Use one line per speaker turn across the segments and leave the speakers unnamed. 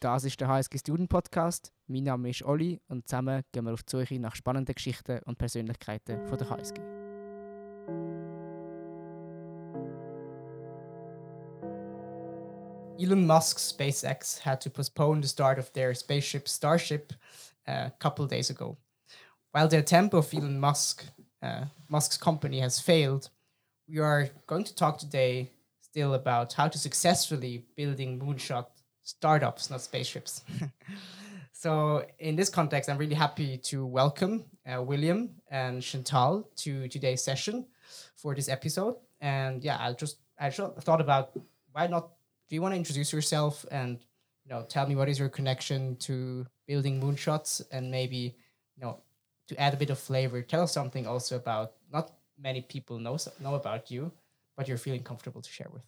Das ist der HSG Student Podcast. Mein Name ist Olli und zusammen gehen wir auf die Suche nach spannenden Geschichten und Persönlichkeiten von der HSG. Elon Musk's SpaceX had to postpone the start of their spaceship Starship uh, a couple days ago. While the attempt of Elon Musk, uh, Musk's company has failed, we are going to talk today still about how to successfully building moonshot startups, not spaceships. so in this context, I'm really happy to welcome uh, William and Chantal to today's session for this episode. And yeah, I just I just thought about why not? Do you want to introduce yourself and you know tell me what is your connection to building moonshots and maybe you know to add a bit of flavor, tell us something also about not many people know know about you, but you're feeling comfortable to share with.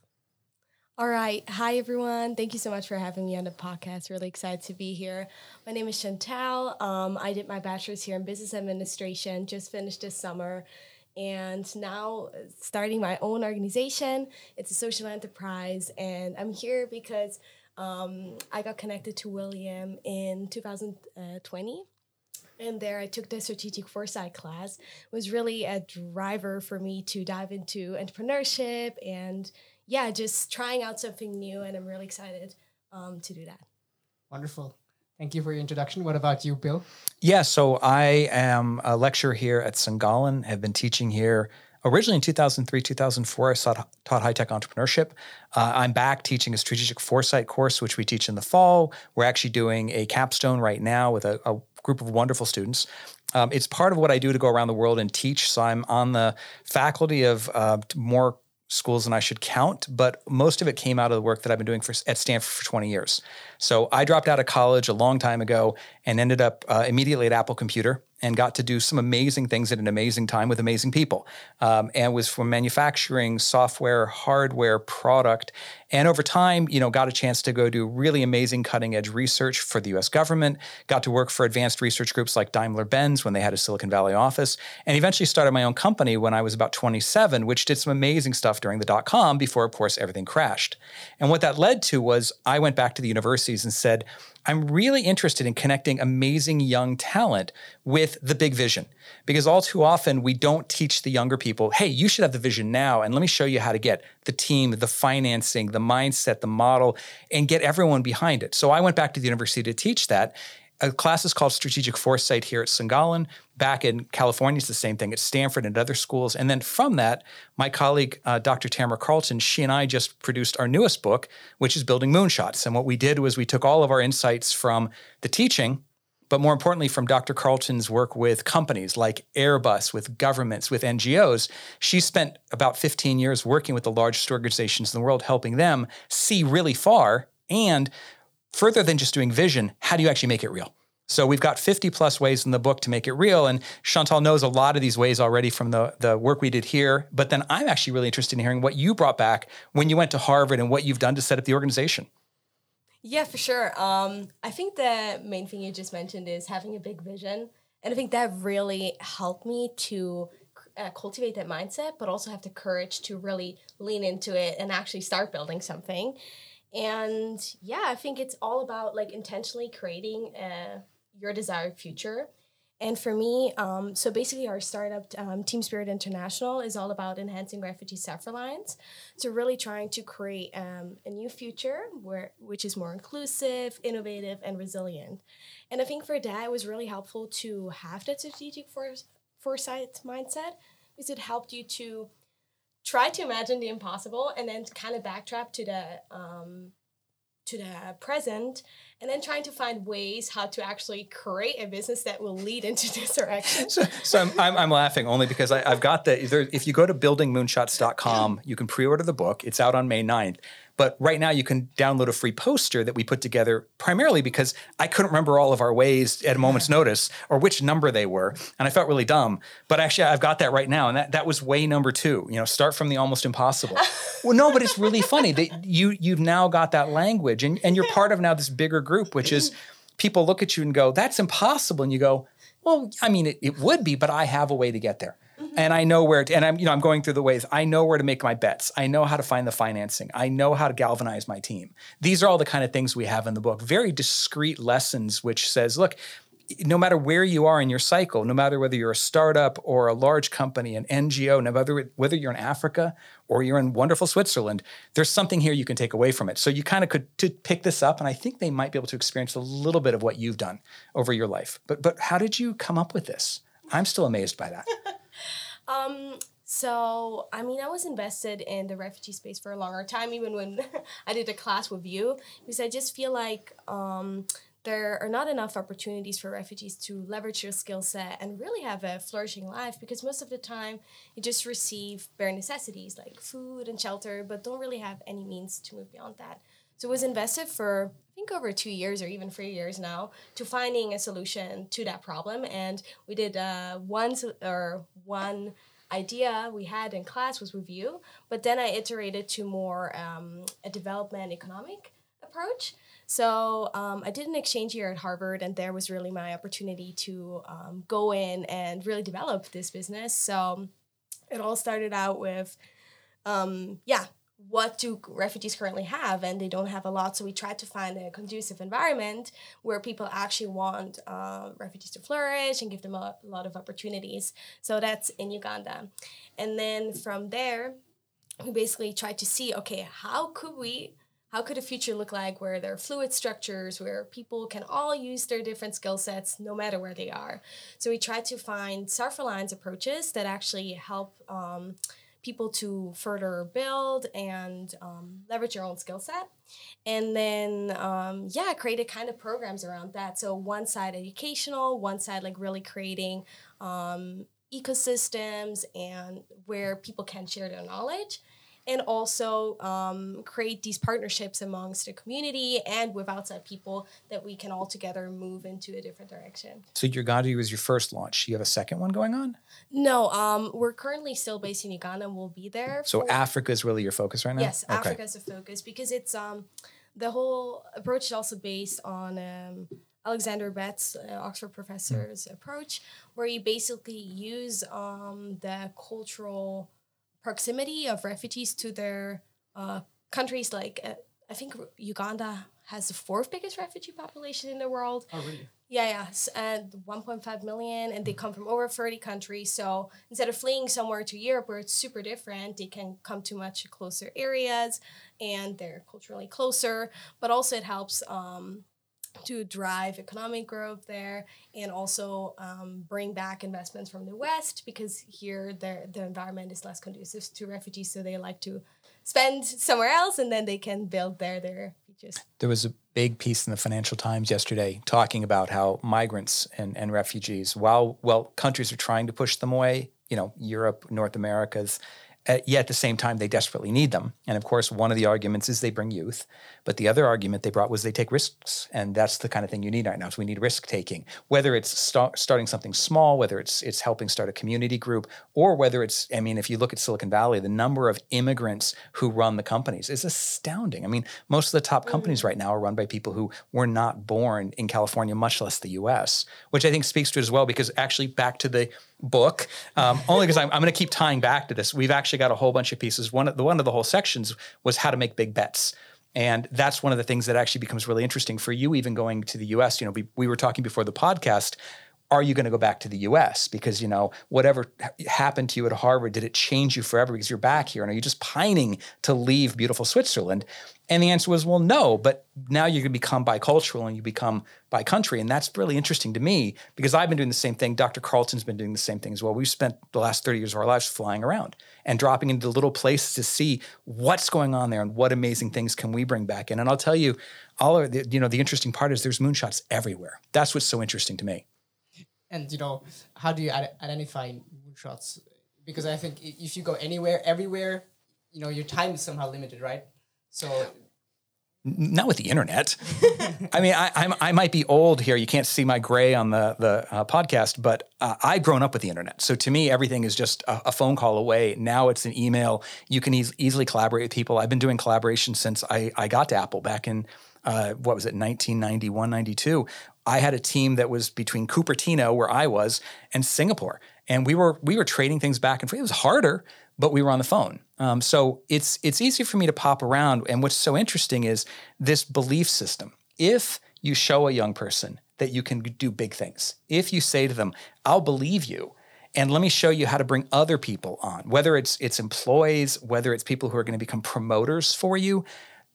All right. Hi, everyone. Thank you so much for having me on the podcast. Really excited to be here. My name is Chantal. Um, I did my bachelor's here in business administration, just finished this summer, and now starting my own organization. It's a social enterprise, and I'm here because um, I got connected to William in 2020 and there I took the strategic foresight class. It was really a driver for me to dive into entrepreneurship and yeah, just trying out something new. And I'm really excited um, to do that.
Wonderful. Thank you for your introduction. What about you, Bill?
Yeah, so I am a lecturer here at St. Gallen, have been teaching here originally in 2003 2004 i taught, taught high-tech entrepreneurship uh, i'm back teaching a strategic foresight course which we teach in the fall we're actually doing a capstone right now with a, a group of wonderful students um, it's part of what i do to go around the world and teach so i'm on the faculty of uh, more schools than I should count, but most of it came out of the work that I've been doing for, at Stanford for 20 years. So I dropped out of college a long time ago and ended up uh, immediately at Apple Computer and got to do some amazing things at an amazing time with amazing people. Um, and was from manufacturing, software, hardware, product, and over time, you know, got a chance to go do really amazing cutting edge research for the US government, got to work for advanced research groups like Daimler Benz when they had a Silicon Valley office, and eventually started my own company when I was about 27, which did some amazing stuff during the dot com before, of course, everything crashed. And what that led to was I went back to the universities and said, I'm really interested in connecting amazing young talent with the big vision because all too often we don't teach the younger people, hey, you should have the vision now. And let me show you how to get the team, the financing, the mindset, the model, and get everyone behind it. So I went back to the university to teach that a class is called Strategic Foresight here at St. Back in California, it's the same thing at Stanford and other schools. And then from that, my colleague, uh, Dr. Tamara Carlson, she and I just produced our newest book, which is Building Moonshots. And what we did was we took all of our insights from the teaching, but more importantly, from Dr. Carlson's work with companies like Airbus, with governments, with NGOs. She spent about 15 years working with the largest organizations in the world, helping them see really far and further than just doing vision, how do you actually make it real? So we've got 50 plus ways in the book to make it real. And Chantal knows a lot of these ways already from the, the work we did here. But then I'm actually really interested in hearing what you brought back when you went to Harvard and what you've done to set up the organization.
Yeah, for sure. Um, I think the main thing you just mentioned is having a big vision. And I think that really helped me to uh, cultivate that mindset, but also have the courage to really lean into it and actually start building something and yeah i think it's all about like intentionally creating uh, your desired future. And for me um, so basically our startup um, team spirit international is all about enhancing refugee self-reliance. So really trying to create um, a new future where which is more inclusive innovative and resilient. And i think for that it was really helpful to have that strategic foresight mindset because it helped you to try to imagine the impossible and then kind of backtrack to the um, to the present and then trying to find ways how to actually create a business that will lead into this direction.
So, so I'm, I'm, I'm, laughing only because I, have got the, there, if you go to buildingmoonshots.com, you can pre-order the book. It's out on May 9th. But right now, you can download a free poster that we put together primarily because I couldn't remember all of our ways at a moment's notice or which number they were, and I felt really dumb. But actually, I've got that right now, and that, that was way number two. You know, start from the almost impossible. well, no, but it's really funny that you you've now got that language, and and you're part of now this bigger group, which is people look at you and go, "That's impossible," and you go, "Well, I mean, it, it would be, but I have a way to get there." Mm-hmm. and I know where to, and I'm you know I'm going through the ways I know where to make my bets. I know how to find the financing. I know how to galvanize my team. These are all the kind of things we have in the book. Very discrete lessons which says, look, no matter where you are in your cycle, no matter whether you're a startup or a large company, an NGO, no matter whether you're in Africa or you're in wonderful Switzerland, there's something here you can take away from it. So you kind of could to pick this up, and I think they might be able to experience a little bit of what you've done over your life. But but how did you come up with this? I'm still amazed by that.
um, so, I mean, I was invested in the refugee space for a longer time, even when I did a class with you, because I just feel like um, there are not enough opportunities for refugees to leverage their skill set and really have a flourishing life because most of the time you just receive bare necessities like food and shelter, but don't really have any means to move beyond that. So it was invested for I think over two years or even three years now to finding a solution to that problem. And we did uh, one or one idea we had in class was review, but then I iterated to more um, a development economic approach. So um, I did an exchange year at Harvard, and there was really my opportunity to um, go in and really develop this business. So it all started out with, um, yeah, what do refugees currently have? And they don't have a lot. So we tried to find a conducive environment where people actually want uh, refugees to flourish and give them a, lot of opportunities. So that's in Uganda. And then from there, we basically tried to see okay, how could we how could a future look like where there are fluid structures where people can all use their different skill sets no matter where they are so we try to find self-reliance approaches that actually help um, people to further build and um, leverage your own skill set. And then um, yeah created kind of programs around that. So one side educational one side like really creating um, ecosystems and where people can share their knowledge and also um, create these partnerships amongst the community and with outside people that we can all together move into a different direction.
So your Uganda was your first launch. You have a second one going on?
No, um, we're currently still based in Uganda and we'll be there.
So for, Africa is really your focus right now?
Yes, okay. Africa is a focus because it's um, the whole approach is also based on um, Alexander Betts, uh, Oxford professor's mm. approach, where you basically use um, the cultural proximity of refugees to their uh, countries. Like uh, I think Uganda has the fourth biggest refugee population in the world.
Oh, really?
Yeah, yeah, and 1.5 million, and they come from over 30 countries. So instead of fleeing somewhere to Europe where it's super different, they can come to much closer areas, and they're culturally closer. But also, it helps um, to drive economic growth there and also um, bring back investments from the West because here the, environment is less conducive to refugees, so they like to spend somewhere else and then they can build there their futures.
There was a big piece in the Financial Times yesterday talking about how migrants and, and refugees, while well countries are trying to push them away, you know, Europe, North America's yet at the same time, they desperately need them. And of course, one of the arguments is they bring youth. But the other argument they brought was they take risks. And that's the kind of thing you need right now. So we need risk taking, whether it's start, starting something small, whether it's, it's helping start a community group, or whether it's, I mean, if you look at Silicon Valley, the number of immigrants who run the companies is astounding. I mean, most of the top companies mm. right now are run by people who were not born in California, much less the US, which I think speaks to it as well, because actually, back to the book, um, only because I'm, I'm going to keep tying back to this. We've actually got a whole bunch of pieces. One of the one of the whole sections was how to make big bets. And that's one of the things that actually becomes really interesting for you, even going to the US. You know, we, we were talking before the podcast are you going to go back to the US? Because, you know, whatever happened to you at Harvard, did it change you forever because you're back here? And are you just pining to leave beautiful Switzerland? And the answer was, well, no, but now going to become bicultural and you become bi country. And that's really interesting to me because I've been doing the same thing. Dr. Carlson's been doing the same thing as well. We've spent the last 30 years of our lives flying around and dropping into little places to see what's going on there and what amazing things can we bring back in. And I'll tell you, all of the, you know, the interesting part is there's moonshots everywhere. That's what's so interesting to me
and you know how do you identify moonshots because i think if you go anywhere everywhere you know your time is somehow limited right so
not with the internet. I mean, I, I'm, i might be old here. You can't see my gray on the the uh, podcast, but uh, I've grown up with the internet. So to me, everything is just a, a phone call away. Now it's an email. You can e- easily collaborate with people. I've been doing collaboration since I, I got to Apple back in uh, what was it, 1991, 92. I had a team that was between Cupertino, where I was, and Singapore. and we were we were trading things back and forth. It was harder, but we were on the phone. Um, so it's it's easy for me to pop around. And what's so interesting is this belief system. If you show a young person that you can do big things, if you say to them, "I'll believe you," and let me show you how to bring other people on, whether it's it's employees, whether it's people who are going to become promoters for you,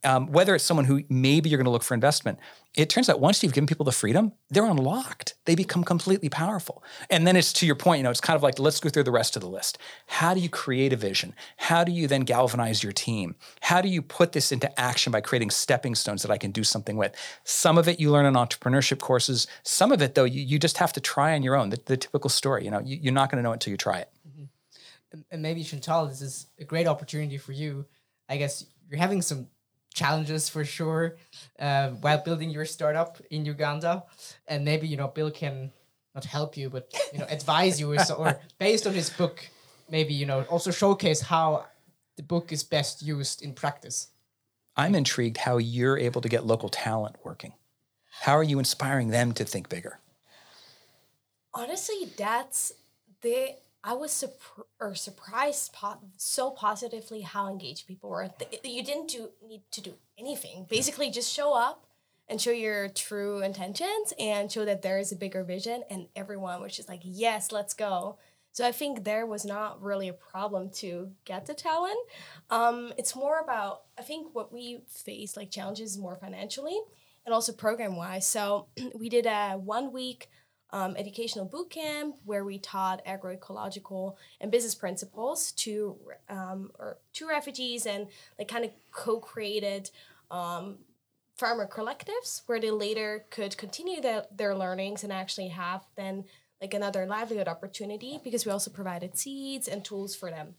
um, whether it's someone who maybe you're going to look for investment, it turns out once you've given people the freedom, they're unlocked. They become completely powerful. And then it's to your point, you know, it's kind of like let's go through the rest of the list. How do you create a vision? How do you then galvanize your team? How do you put this into action by creating stepping stones that I can do something with? Some of it you learn in entrepreneurship courses. Some of it, though, you, you just have to try on your own. The, the typical story, you know, you, you're not going to know it until you try it.
Mm-hmm. And maybe Chantal, this is a great opportunity for you. I guess you're having some challenges for sure uh, while building your startup in Uganda. And maybe you know Bill can not help you, but you know advise you, or, or based on his book, maybe you know also showcase how the book is best used in practice.
I'm intrigued how you're able to get local talent working. How are you inspiring them to think bigger?
Honestly, that's the I was surp- or surprised po- so positively how engaged people were. You didn't do, need to do anything. Basically, just show up and show your true intentions and show that there is a bigger vision, and everyone was just like, "Yes, let's go." So I think there was not really a problem to get the talent. Um, it's more about I think what we face like challenges more financially and also program wise. So we did a one week um, educational boot camp where we taught agroecological and business principles to um, or to refugees and like kind of co-created um, farmer collectives where they later could continue their, their learnings and actually have then like another livelihood opportunity because we also provided seeds and tools for them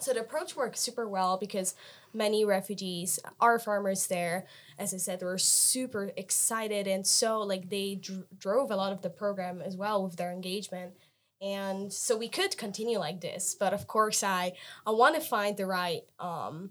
so the approach worked super well because many refugees are farmers there. As I said, they were super excited and so like they dr- drove a lot of the program as well with their engagement. And so we could continue like this, but of course I I want to find the right um,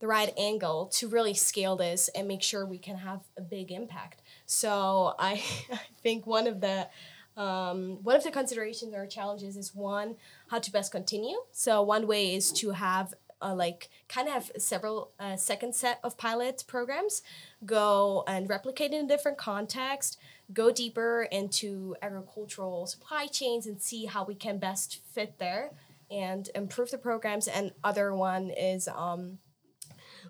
the right angle to really scale this and make sure we can have a big impact. So I, I think one of the um, one of the considerations or challenges is one how to best continue. So one way is to have uh, like kind of have several uh, second set of pilot programs go and replicate in a different context go deeper into agricultural supply chains and see how we can best fit there and improve the programs and other one is um,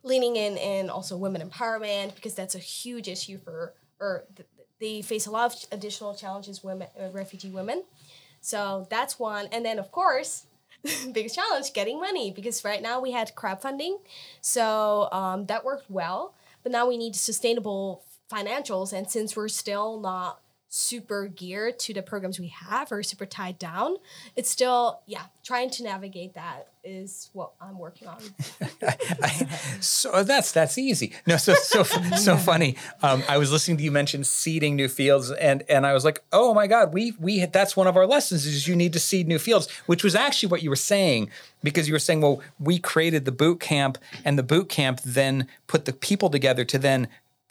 leaning in in also women empowerment because that's a huge issue for or th- they face a lot of additional challenges women uh, refugee women so that's one. And then, of course, biggest challenge getting money because right now we had crowdfunding. So um, that worked well. But now we need sustainable financials. And since we're still not super geared to the programs we have or super tied down, it's still, yeah, trying to navigate that is what I'm working on.
so that's that's easy. No, so so so funny. Um, I was listening to you mention seeding new fields, and and I was like, oh my god, we we that's one of our lessons is you need to seed new fields, which was actually what you were saying because you were saying, well, we created the boot camp, and the boot camp then put the people together to then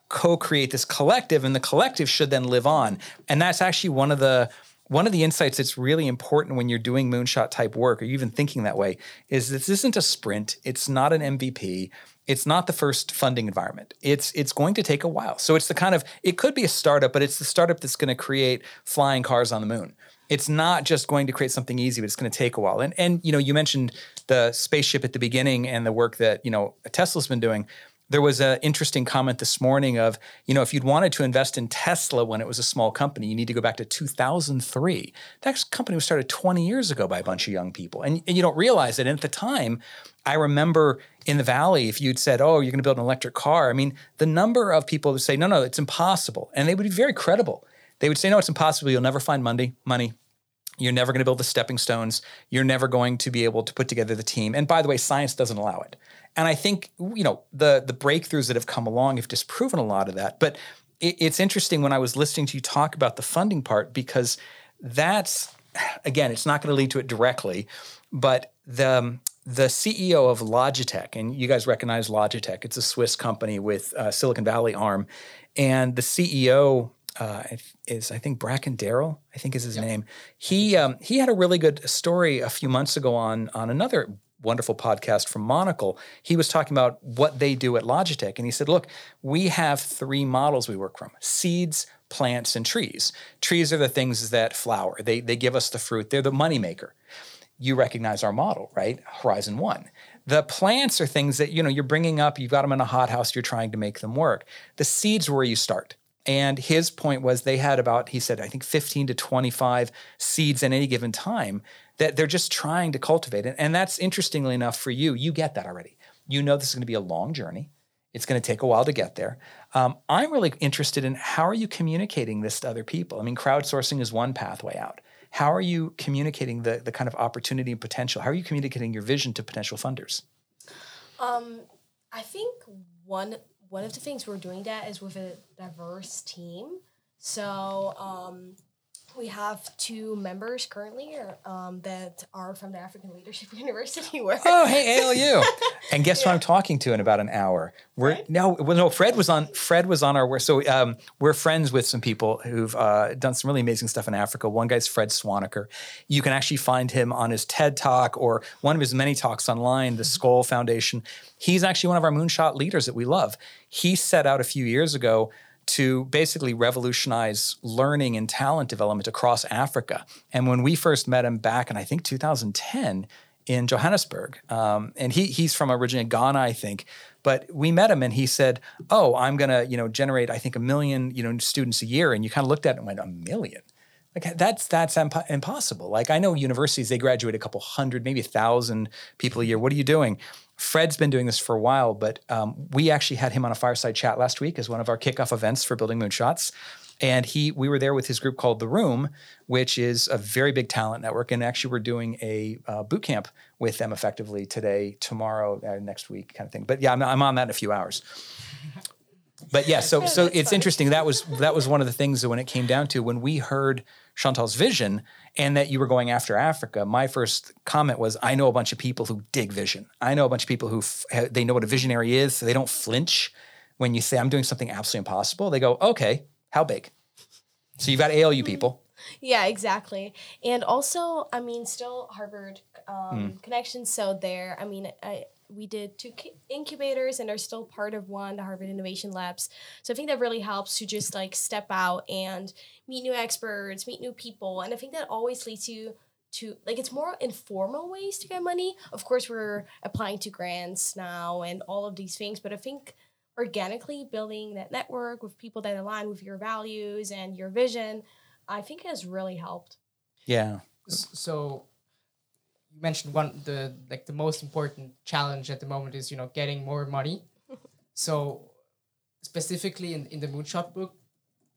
co-create this collective, and the collective should then live on, and that's actually one of the one of the insights that's really important when you're doing moonshot type work or even thinking that way is this isn't a sprint. It's not an mvp it's not the first funding environment. It's it's going to take a while. So it's the kind of it could be a startup but it's the startup that's going to create flying cars on the moon. It's not just going to create something easy but it's going to take a while. And and you know you mentioned the spaceship at the beginning and the work that you know tesla's been doing there was an interesting comment this morning of, you know, if you'd wanted to invest in Tesla when it was a small company, you need to go back to 2003. That company was started 20 years ago by a bunch of young people. And, and you don't realize it. And at the time, I remember in the Valley, if you'd said, oh, you're going to build an electric car, I mean, the number of people would say, no, no, it's impossible. And they would be very credible. They would say, no, it's impossible. You'll never find money, money. You're never going to build the stepping stones. You're never going to be able to put together the team. And by the way, science doesn't allow it. And I think you know the the breakthroughs that have come along have disproven a lot of that. But it, it's interesting when I was listening to you talk about the funding part because that's again, it's not going to lead to it directly, but the the CEO of Logitech, and you guys recognize Logitech, it's a Swiss company with a Silicon Valley arm, and the CEO uh, is I think Bracken Darrell, I think is his name. He um, he had a really good story a few months ago on on another wonderful podcast from Monocle. He was talking about what they do at Logitech, and he said, "Look, we have three models we work from: seeds, plants, and trees. Trees are the things that flower. They they give us the fruit. They're the moneymaker. You recognize our model, right? Horizon One. The plants are things that you know you're bringing up. You've got them in a hothouse. You're trying to make them work. The seeds where you start. And his point was they had about, he said, I think 15 to 25 seeds at any given time that they're just trying to cultivate. And that's interestingly enough for you, you get that already. You know this is going to be a long journey. It's going to take a while to get there. Um, I'm really interested in how are you communicating this to other people? I mean, crowdsourcing is one pathway out. How are you communicating the, the kind of opportunity and potential? How are you communicating your vision to potential funders?
Um, I think one one of the things we're doing that is with a diverse team. So um, we have two members currently um, that are from the African Leadership University. Where
oh, hey ALU, and guess yeah. who I'm talking to in about an hour? We're no, well, no. Fred was on. Fred was on our. So um, we're friends with some people who've uh, done some really amazing stuff in Africa. One guy's Fred Swaniker. You can actually find him on his TED Talk or one of his many talks online. The mm-hmm. Skoll Foundation. He's actually one of our moonshot leaders that we love. He set out a few years ago to basically revolutionize learning and talent development across Africa. And when we first met him back in, I think, 2010 in Johannesburg, um, and he, he's from originally Ghana, I think, but we met him and he said, "Oh, I'm going to, you know, generate, I think, a million, you know, students a year." And you kind of looked at it and went, "A million? Like that's that's imp- impossible." Like I know universities, they graduate a couple hundred, maybe a thousand people a year. What are you doing? Fred's been doing this for a while, but um, we actually had him on a fireside chat last week as one of our kickoff events for Building Moonshots. And he, we were there with his group called The Room, which is a very big talent network. And actually, we're doing a uh, boot camp with them effectively today, tomorrow, uh, next week, kind of thing. But yeah, I'm, I'm on that in a few hours. But yeah, so so it's interesting. That was that was one of the things that when it came down to when we heard Chantal's vision, and that you were going after Africa, my first comment was, I know a bunch of people who dig vision. I know a bunch of people who f- they know what a visionary is. So they don't flinch when you say I'm doing something absolutely impossible. They go, okay, how big? So you've got ALU mm-hmm. people.
Yeah, exactly. And also, I mean, still Harvard um, mm. connections. So there, I mean, I, we did two incubators and are still part of one, the Harvard Innovation Labs. So I think that really helps to just like step out and meet new experts, meet new people. And I think that always leads you to like it's more informal ways to get money. Of course, we're applying to grants now and all of these things, but I think organically building that network with people that align with your values and your vision, I think has really helped.
Yeah.
So you mentioned one the like the most important challenge at the moment is you know getting more money. so specifically in, in the moonshot book,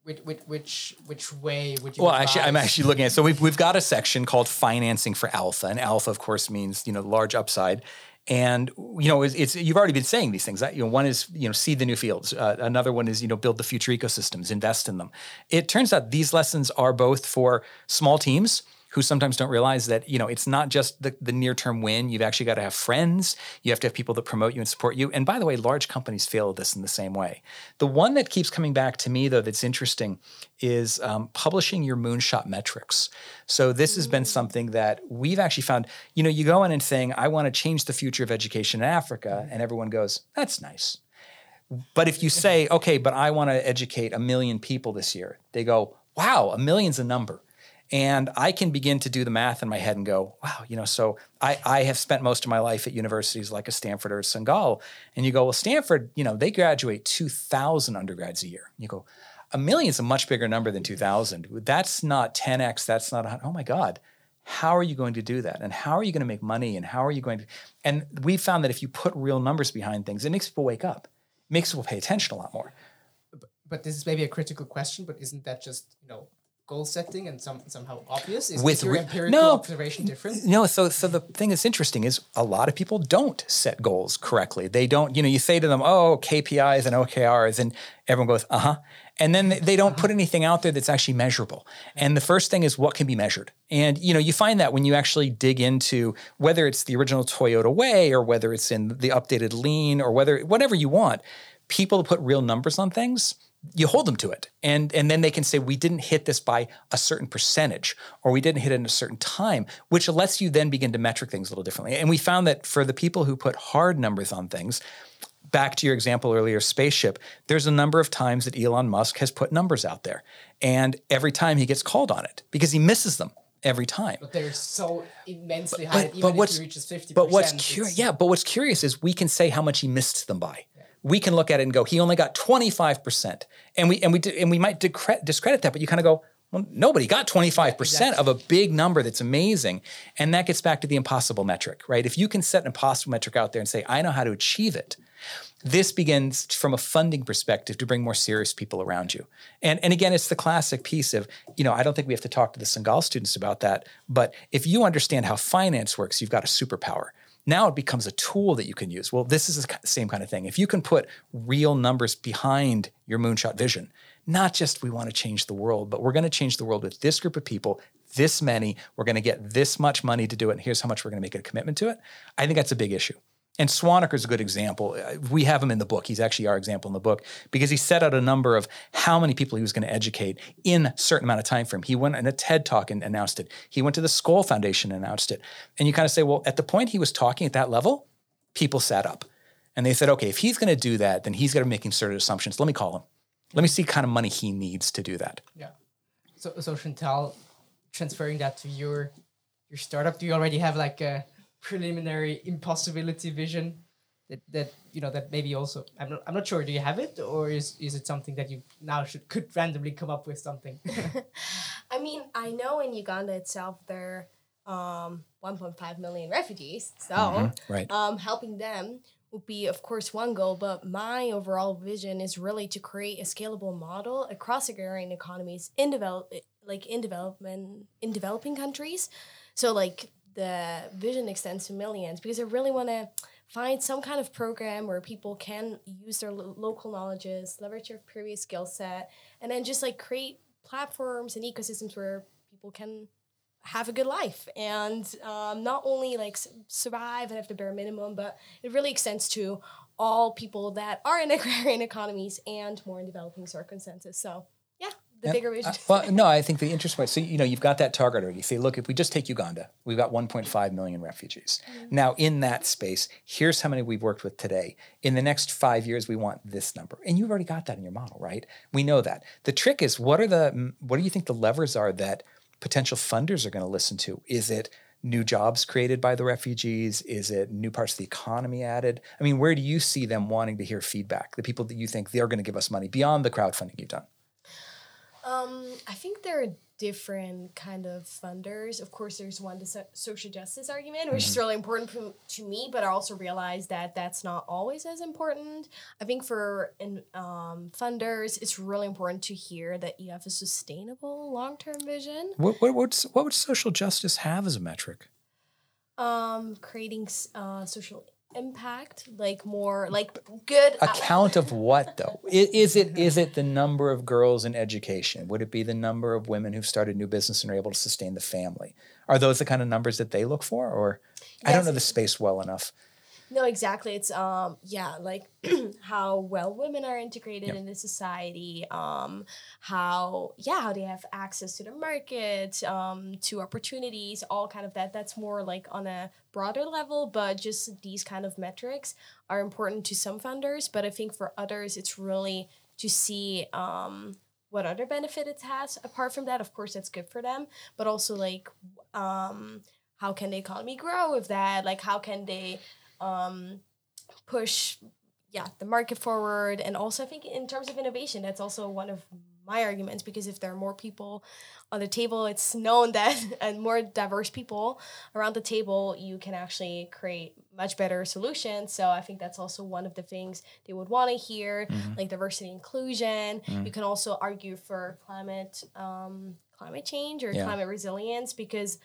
which, which which which way would you?
Well, advise? actually, I'm actually looking at. So we've we've got a section called financing for alpha, and alpha, of course, means you know large upside. And you know, it's, it's, you've already been saying these things. You know, one is you know seed the new fields. Uh, another one is you know build the future ecosystems, invest in them. It turns out these lessons are both for small teams who sometimes don't realize that you know it's not just the, the near term win. You've actually got to have friends. You have to have people that promote you and support you. And by the way large companies fail at this in the same way. The one that keeps coming back to me though that's interesting is um, publishing your moonshot metrics. So this has been something that we've actually found you know you go in and saying i want to change the future of education in africa and everyone goes that's nice. But if you say okay but i want to educate a million people this year they go wow a million's a number and I can begin to do the math in my head and go, wow, you know, so I, I have spent most of my life at universities like a Stanford or a St. Gallen. And you go, well, Stanford, you know, they graduate 2,000 undergrads a year. You go, a million is a much bigger number than 2,000. That's not 10x. That's not, oh my God. How are you going to do that? And how are you going to make money? And how are you going to? And we found that if you put real numbers behind things, it makes people wake up, it makes people pay attention a lot more.
But this is maybe a critical question, but isn't that just, you know, goal setting and some somehow obvious? Is,
With
is your empirical no, observation different?
No. So so the thing that's interesting is a lot of people don't set goals correctly. They don't. You know, you say to them, "Oh, KPIs and OKRs," and everyone goes, "Uh huh." And then they don't put anything out there that's actually measurable. And the first thing is what can be measured. And you know, you find that when you actually dig into whether it's the original Toyota way or whether it's in the updated lean or whether whatever you want, people put real numbers on things you hold them to it. And and then they can say we didn't hit this by a certain percentage or we didn't hit it in a certain time which lets you then begin to metric things a little differently. And we found that for the people who put hard numbers on things back to your example earlier spaceship there's a number of times that Elon Musk has put numbers out there and every time he gets called on it because he misses them every time.
But they're so immensely high.
but, but
even
what's
if he reaches fifty
but what's curious yeah but what's curious is we can say how much he missed them by we can look at it and go he only got 25% and we and we and we might discredit, discredit that but you kind of go well nobody got 25% of a big number that's amazing and that gets back to the impossible metric right if you can set an impossible metric out there and say i know how to achieve it this begins from a funding perspective to bring more serious people around you. And, and again, it's the classic piece of, you know, I don't think we have to talk to the St. Gallen students about that, but if you understand how finance works, you've got a superpower. Now it becomes a tool that you can use. Well, this is the same kind of thing. If you can put real numbers behind your moonshot vision, not just we want to change the world, but we're going to change the world with this group of people, this many, we're going to get this much money to do it, and here's how much we're going to make a commitment to it. I think that's a big issue. And Swaniker is a good example. Uh, We have him in the book. He's actually our example in the book because he set out a number of how many people he was going to educate in a certain amount of time frame. He went in a TED talk and announced it. He went to the Skoll Foundation and announced it. And you kind of say, well, at the point he was talking at that level, people sat up and they said, okay, if he's going to do that, then he's going to be making certain assumptions. Let me call him. Let me see kind of money he needs to do that.
Yeah. So so Chantal, transferring that to your your startup, do you already have like a preliminary impossibility vision that that you know that maybe also I'm not I'm not sure. Do you have it or is is it something that you now should could randomly come up with something?
I mean, I know in Uganda itself there are um, 1.5 million refugees, so
Right.
um, helping them would be, of course, one goal. But my overall vision is really to create a scalable model across agrarian economies in develop, like in development in developing countries. So like the vision extends to millions because I really want to find some kind of program where people can use their lo- local knowledges, leverage their previous skill set, and then just like create platforms and ecosystems where people can have a good life and um, not only like survive and have the bare minimum, but it really extends to all people that are in agrarian economies and more in developing circumstances. So the
Yeah.
bigger vision.
Uh, well, no, I think the interesting part. So you know, you've got that target already. You say, look, if we just take Uganda, we've got 1.5 million refugees. Now, in that space, here's how many we've worked with today. In the next five years, we want this number, and you've already got that in your model, right? We know that. The trick is, what are the what do you think the levers are that potential funders are going to listen to? Is it new jobs created by the refugees? Is it new parts of the economy added? I mean, where do you see them wanting to hear feedback? The people that you think they're going to give us money beyond the crowdfunding you've done.
Um, I think there are different kind of funders. Of course, there's one the so- social justice argument, which is really important to, to me, but I also realize that that's not always as important. I think for in, um, funders, it's really important to hear that you have a sustainable long term vision.
What, what, what's, what would social justice have as a metric?
Um, creating uh, social impact, like more like good
A count of what though? Is it is it the number of girls in education? Would it be the number of women who've started new business and are able to sustain the family? Are those the kind of numbers that they look for, or I don't know the space well enough.
No, exactly. It's um yeah, like how well women are integrated
Yep.
into society, um, how yeah, how they have access to the market, um, to opportunities, all kind of that. That's more like on a broader level, but just these kind of metrics are important to some funders. But I think for others it's really to see um what other benefit it has apart from that. Of course that's good for them, but also like um how can the economy grow with that? Like how can they um, push yeah the market forward. And also i think in terms of innovation that's also one of my arguments because if there are more people on the table it's known that and more diverse people around the table you can actually create much better solutions. So i think that's also one of the things they would want to hear like diversity inclusion. You can also argue for climate um, climate change or
Yeah.
climate resilience because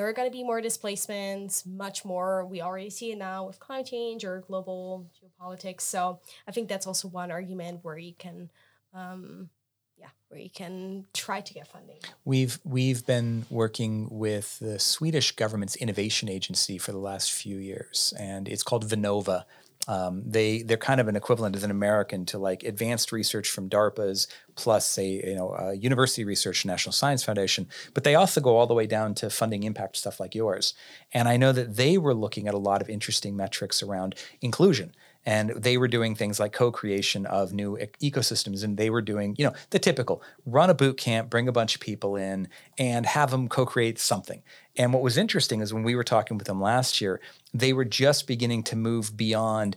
there are going to be more displacements, much more. We already see it now with climate change or global geopolitics. So I think that's also one argument where you can, um, yeah, where you can try to get funding.
We've we've been working with the Swedish government's innovation agency for the last few years, and it's called Vinnova. Um, they they're kind of an equivalent as an American to like advanced research from DARPA's plus say you know uh, university research, National Science Foundation, but they also go all the way down to funding impact stuff like yours. And I know that they were looking at a lot of interesting metrics around inclusion and they were doing things like co-creation of new e- ecosystems and they were doing you know the typical run a boot camp bring a bunch of people in and have them co-create something and what was interesting is when we were talking with them last year they were just beginning to move beyond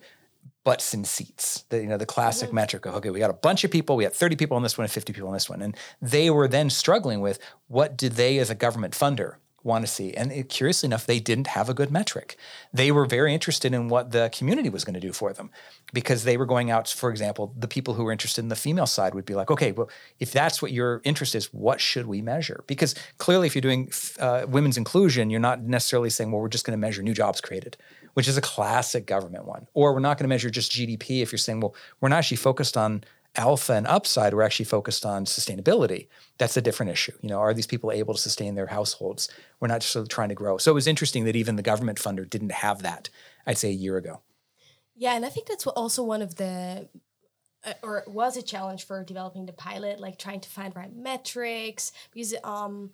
butts and seats the you know the classic mm-hmm. metric of okay we got a bunch of people we had 30 people on this one and 50 people on this one and they were then struggling with what did they as a government funder want to see. And it, curiously enough, they didn't have a good metric. They were very interested in what the community was going to do for them because they were going out, for example, the people who were interested in the female side would be like, okay, well, if that's what your interest is, what should we measure? Because clearly, if you're doing uh, women's inclusion, you're not necessarily saying, well, we're just going to measure new jobs created, which is a classic government one. Or we're not going to measure just GDP if you're saying, well, we're not actually focused on alpha and upside, we're actually focused on sustainability. That's a different issue. You know, are these people able to sustain their households? We're not just trying to grow. So it was interesting that even the government funder didn't have that. I'd say a year ago.
Yeah, and I think that's also one of the uh, or was a challenge for developing the pilot, like trying to find right metrics because um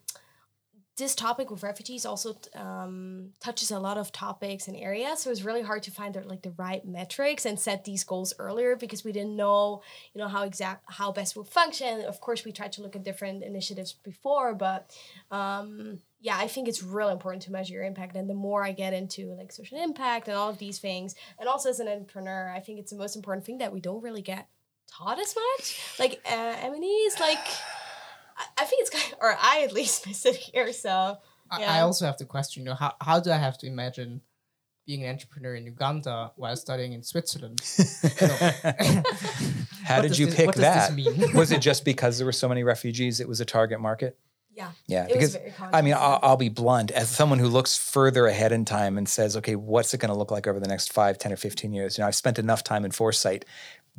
this topic with refugees also um, touches a lot of topics and areas. So it's really hard to find the, like the right metrics and set these goals earlier because we didn't know you know how exact how best would function. Of course we tried to look at different initiatives before but um, yeah i think it's really important to measure your impact. And the more i get into like social impact and all of these things and also as an entrepreneur i think it's the most important thing that we don't really get taught as much. Like uh, m&e is like I think it's kind of, or I at least miss it here. So
yeah. I also have to question, you know, how, how do I have to imagine being an entrepreneur in Uganda while studying in Switzerland?
how did you this, pick that? was it just because there were so many refugees? It was a target market.
Yeah.
Yeah. Because I mean, I'll, I'll, be blunt as someone who looks further ahead in time and says, okay, what's it going to look like over the next five, 10, or 15 years? You know, I've spent enough time in foresight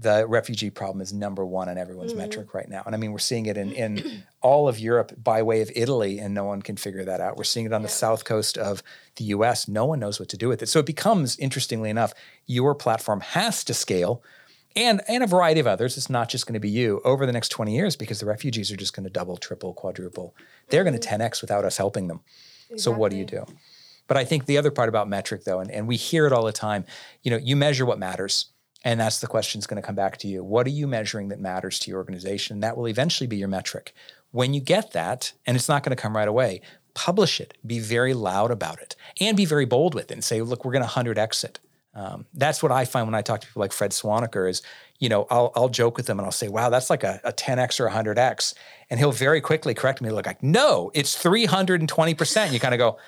the refugee problem is number one on everyone's mm-hmm. metric right now. And I mean, we're seeing it in, in all of Europe by way of Italy, and no one can figure that out. We're seeing it on yeah. the south coast of the US. No one knows what to do with it. So it becomes, interestingly enough, your platform has to scale and, and a variety of others. It's not just going to be you over the next 20 years because the refugees are just going to double, triple, quadruple. They're mm-hmm. going to 10x without us helping them. Exactly. So what do you do? But I think the other part about metric, though, and, and we hear it all the time, you know, you measure what matters and that's the question that's going to come back to you. What are you measuring that matters to your organization? That will eventually be your metric. When you get that, and it's not going to come right away, publish it. Be very loud about it and be very bold with it and say, look, we're going to 100x it. Um, that's what I find when I talk to people like Fred Swaniker is, you know, I'll, I'll joke with them and I'll say, wow, that's like a, a 10x or 100x. And he'll very quickly correct me, look like, no, it's 320%. You kind of go,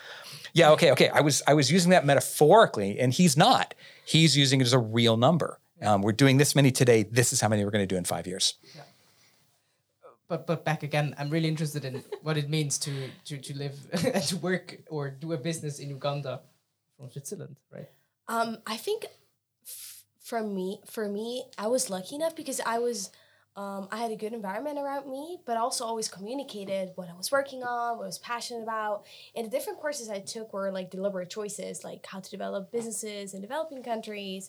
yeah, okay, okay. I was I was using that metaphorically, and he's not. He's using it as a real number. Um, we're doing this many today. This is how many we're going to do in five years. Yeah.
But but back again, I'm really interested in what it means to to to live and to work or do a business in Uganda from Switzerland, right?
Um, I think f- for me, for me, I was lucky enough because I was. Um, I had a good environment around me, but also always communicated what I was working on, what I was passionate about. And the different courses I took were like deliberate choices, like how to develop businesses in developing countries,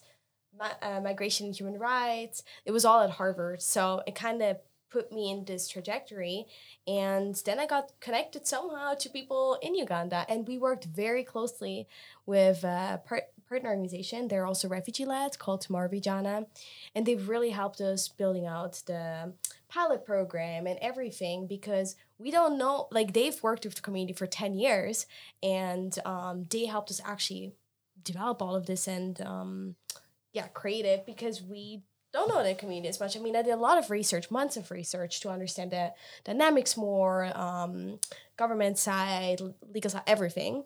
uh, migration and human rights. It was all at Harvard. So it kind of put me in this trajectory. And then I got connected somehow to people in Uganda. And we worked very closely with a part- partner organization. They're also refugee led called Tomorrow Vijana. And they've really helped us building out the pilot program and everything because we don't know, like they've worked with the community for 10 years and um, they helped us actually develop all of this and um, yeah, creative because we don't know the community as much. I mean, I did a lot of research, months of research to understand the dynamics more, um, government side, legal side, everything.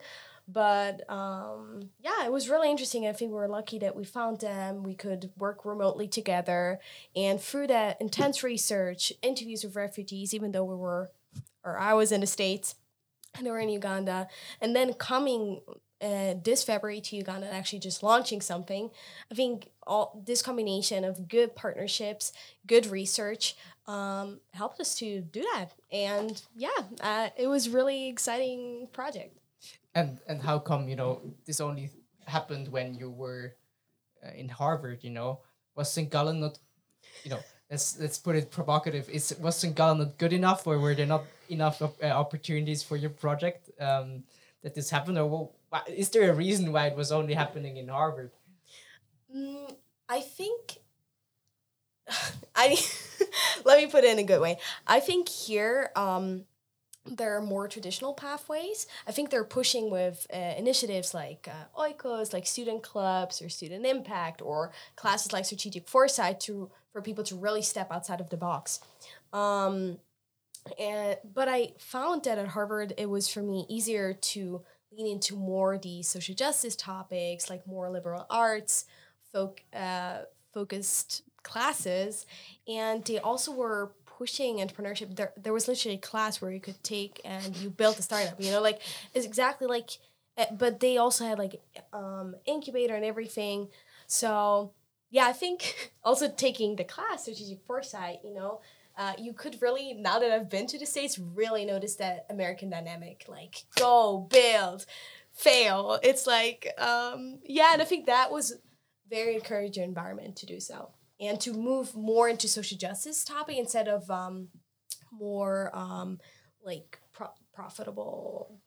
But um, yeah, it was really interesting. I think we were lucky that we found them. We could work remotely together. And through that intense research, interviews with refugees, even though we were, or I was in the States, and they were in Uganda, and then coming uh, this February to Uganda and actually just launching something. I think all this combination of good partnerships, good research, um, helped us to do that. And yeah, uh, it was really exciting project.
And and how come you know this only happened when you were uh, in Harvard. You know, was St. Gallen not, you know, let's let's put it provocative. Is was. Gallen not good enough, or were there not enough uh, opportunities for your project um, that this happened, or well, is there a reason why it was only happening in Harvard?
Mm, I think I let me put it in a good way. I think here um, there are more traditional pathways. I think they're pushing with uh, initiatives like uh, Oikos, like student clubs or student impact, or classes like strategic foresight to for people to really step outside of the box. Um, and but I found that at Harvard it was for me easier to lean into more the social justice topics, like more liberal arts, folk uh, focused classes, and they also were pushing entrepreneurship. There, there was literally a class where you could take and you built a startup. You know, like it's exactly like, eh, but they also had like um, incubator and everything. So yeah, I think also taking the class strategic foresight. You know, uh, you could really now that I've been to the states really notice that American dynamic. Like go build, fail. It's like um, yeah, and I think that was very encouraging environment to do so and to move more into social justice topic instead of um, more um, like pro- profitable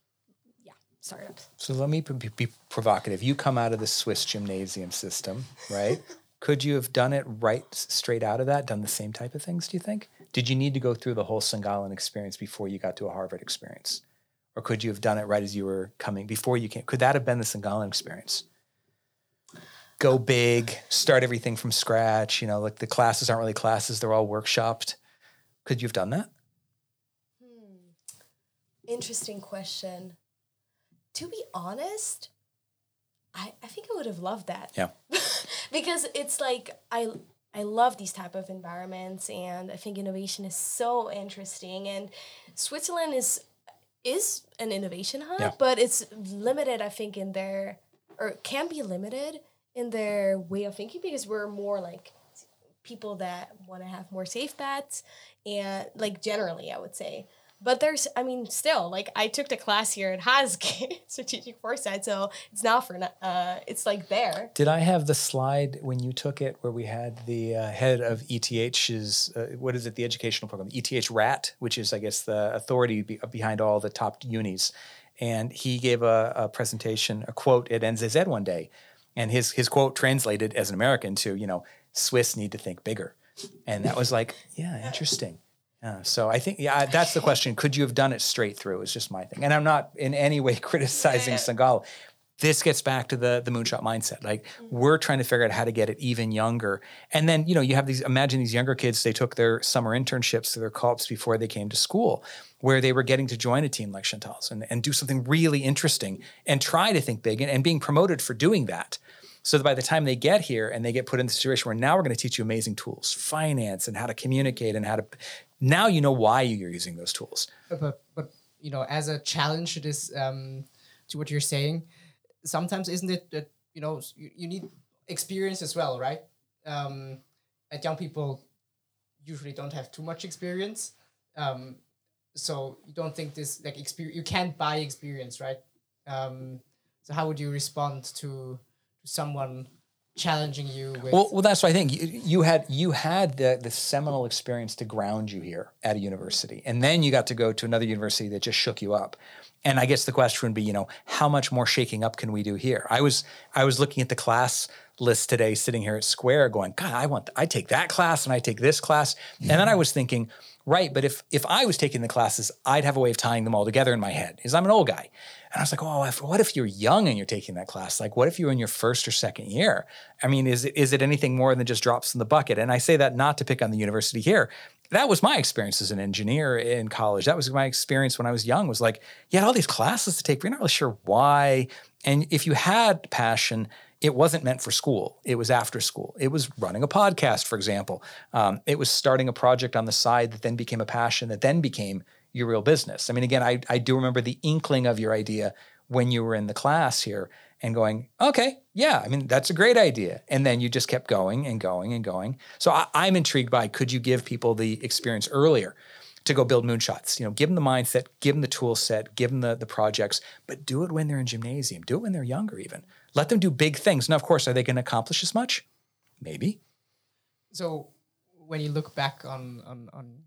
yeah startups
so let me be, be provocative you come out of the swiss gymnasium system right could you have done it right straight out of that done the same type of things do you think did you need to go through the whole St. Gallen experience before you got to a harvard experience or could you have done it right as you were coming before you came could that have been the St. Gallen experience go big, start everything from scratch. You know, like the classes aren't really classes, they're all workshopped. Could you have done that? Hmm.
Interesting question. To be honest, I, I think I would have loved that.
Yeah.
because it's like I I love these type of environments and I think innovation is so interesting and Switzerland is is an innovation hub, yeah. but it's limited I think in their or can be limited in their way of thinking because we're more like people that want to have more safe bets and like generally I would say. But there's, I mean, still, like I took the class here at HSG, strategic foresight, so it's not for, uh, it's like there.
Did I have the slide when you took it where we had the uh, head of ETH's, uh, what is it, the educational program, ETH RAT, which is, I guess, the authority be- behind all the top unis. And he gave a, a presentation, a quote at NZZ one day and his his quote translated as an American to you know Swiss need to think bigger, and that was like yeah interesting. Uh, so I think yeah that's the question. Could you have done it straight through? Is just my thing, and I'm not in any way criticizing St. Gallen. This gets back to the the moonshot mindset. Like mm-hmm. we're trying to figure out how to get it even younger. And then you know you have these imagine these younger kids. They took their summer internships to their co-ops before they came to school, where they were getting to join a team like Chantal's and, and do something really interesting and try to think big and, and being promoted for doing that. So that by the time they get here and they get put in the situation where now we're going to teach you amazing tools, finance and how to communicate and how to, now you know why you're using those tools.
But, but, you know, as a challenge to this, um, to what you're saying, sometimes isn't it that, you know, you, you need experience as well, right? Um, and young people usually don't have too much experience. Um, so you don't think this like experience you can't buy experience right um so how would you respond to someone challenging you with
well, well that's what i think. You, you, had you had the, the seminal experience to ground you here at a university and then you got to go to another university that just shook you up. And i guess the question would be you know how much more shaking up can we do here? I was i was looking at the class list today sitting here at square going god i want i take that class and i take this class. And then i was thinking right but if if i was taking the classes i'd have a way of tying them all together in my head because i'm an old guy and I was like, oh, if, what if you're young and you're taking that class? Like, what if you're in your first or second year? I mean, is it, is it anything more than just drops in the bucket? And I say that not to pick on the university here. That was my experience as an engineer in college. That was my experience when I was young. Was like, you had all these classes to take, but you're not really sure why. And if you had passion, it wasn't meant for school. It was after school. It was running a podcast, for example. Um, it was starting a project on the side that then became a passion, that then became your real business. I mean, again, I, I do remember the inkling of your idea when you were in the class here and going, okay, yeah, I mean, that's a great idea. And then you just kept going and going and going. So I, I'm intrigued by could you give people the experience earlier to go build moonshots? You know, give them the mindset, give them the tool set, give them the, the projects, but do it when they're in gymnasium, do it when they're younger even. Let them do big things. Now, of course, are they going to accomplish as much? Maybe.
So when you look back on on on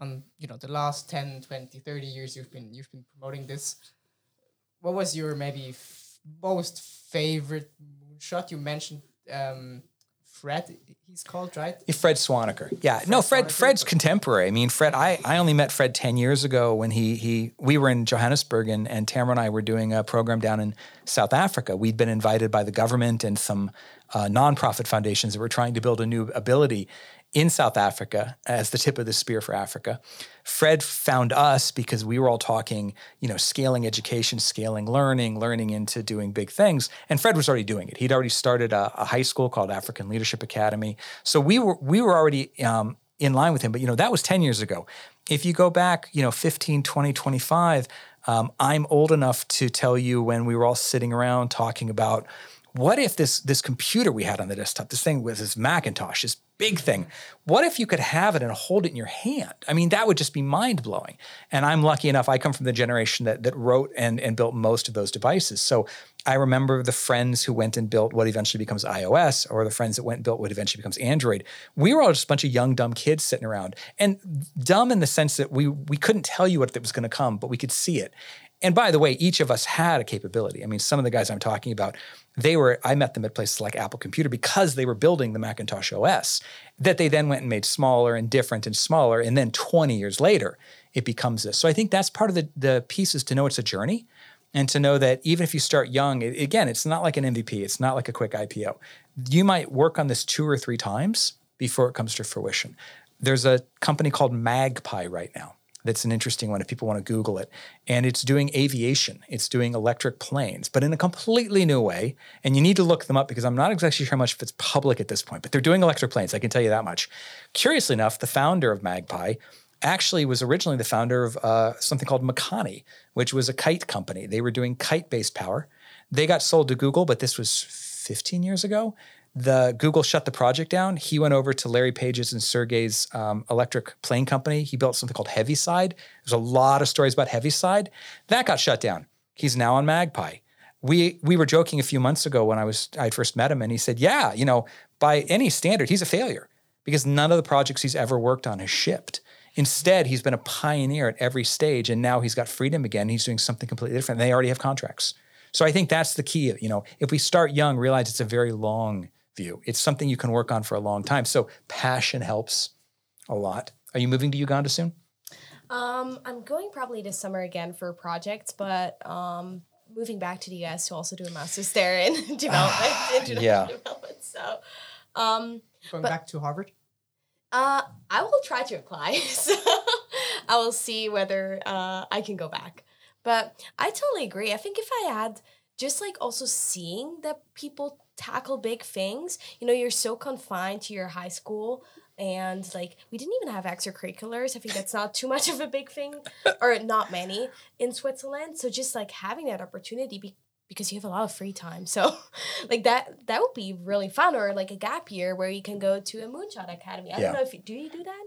on you know the last 10 20 30 years you've been you've been promoting this what was your maybe f- most favorite shot you mentioned um Fred, he's called, right?
Fred Swaniker. Yeah. Fred no, Fred Swaniker. Fred's contemporary. I mean, Fred, I, I only met Fred 10 years ago when he he we were in Johannesburg and, and Tamara and I were doing a program down in South Africa. We'd been invited by the government and some uh, nonprofit foundations that were trying to build a new ability in South Africa as the tip of the spear for Africa. Fred found us because we were all talking, you know, scaling education, scaling learning, learning into doing big things. And Fred was already doing it. He'd already started a, a high school called African Leadership Academy. So we were we were already um, in line with him. But you know, that was 10 years ago. If you go back, you know, 15, 20, 25, um, I'm old enough to tell you when we were all sitting around talking about what if this this computer we had on the desktop, this thing with this Macintosh, this big thing. What if you could have it and hold it in your hand? I mean, that would just be mind blowing. And I'm lucky enough, I come from the generation that, that wrote and, and built most of those devices. So I remember the friends who went and built what eventually becomes iOS, or the friends that went and built what eventually becomes Android. We were all just a bunch of young, dumb kids sitting around. And dumb in the sense that we we couldn't tell you what that was going to come, but we could see it. And by the way, each of us had a capability. I mean, some of the guys I'm talking about, they were, I met them at places like Apple Computer because they were building the Macintosh OS that they then went and made smaller and different and smaller. And then 20 years later, it becomes this. So I think that's part of the, the piece is to know it's a journey and to know that even if you start young, it, again, it's not like an MVP, it's not like a quick IPO. You might work on this two or three times before it comes to fruition. There's a company called Magpie right now that's an interesting one if people want to Google it. And it's doing aviation, it's doing electric planes, but in a completely new way. And you need to look them up because I'm not exactly sure how much if it's public at this point, but they're doing electric planes. I can tell you that much. Curiously enough, the founder of Magpie actually was originally the founder of uh, something called Makani, which was a kite company. They were doing kite based power. They got sold to Google, but this was 15 years ago the Google shut the project down. He went over to Larry Page's and Sergey's um, electric plane company. He built something called Heaviside. There's a lot of stories about Heaviside. That got shut down. He's now on Magpie. We we were joking a few months ago when I was I first met him, and he said, "Yeah, you know, by any standard, he's a failure because none of the projects he's ever worked on has shipped." Instead, he's been a pioneer at every stage, and now he's got freedom again. He's doing something completely different. They already have contracts. So I think that's the key. You know, if we start young, realize it's a very long view. It's something you can work on for a long time. So passion helps a lot. Are you moving to Uganda soon?
Um, I'm going probably this summer again for projects, but um, moving back to the US to also do a master's there in development,
yeah.
development. So, um,
going but, back to Harvard.
Uh, I will try to apply. so I will see whether uh, I can go back. But I totally agree. I think if I had just like also seeing that people tackle big things. You know, you're so confined to your high school and like we didn't even have extracurriculars. I think that's not too much of a big thing or not many in Switzerland. So just like having that opportunity be- because you have a lot of free time. So like that that would be really fun or like a gap year where you can go to a moonshot academy. I yeah. don't know if you, do you do that?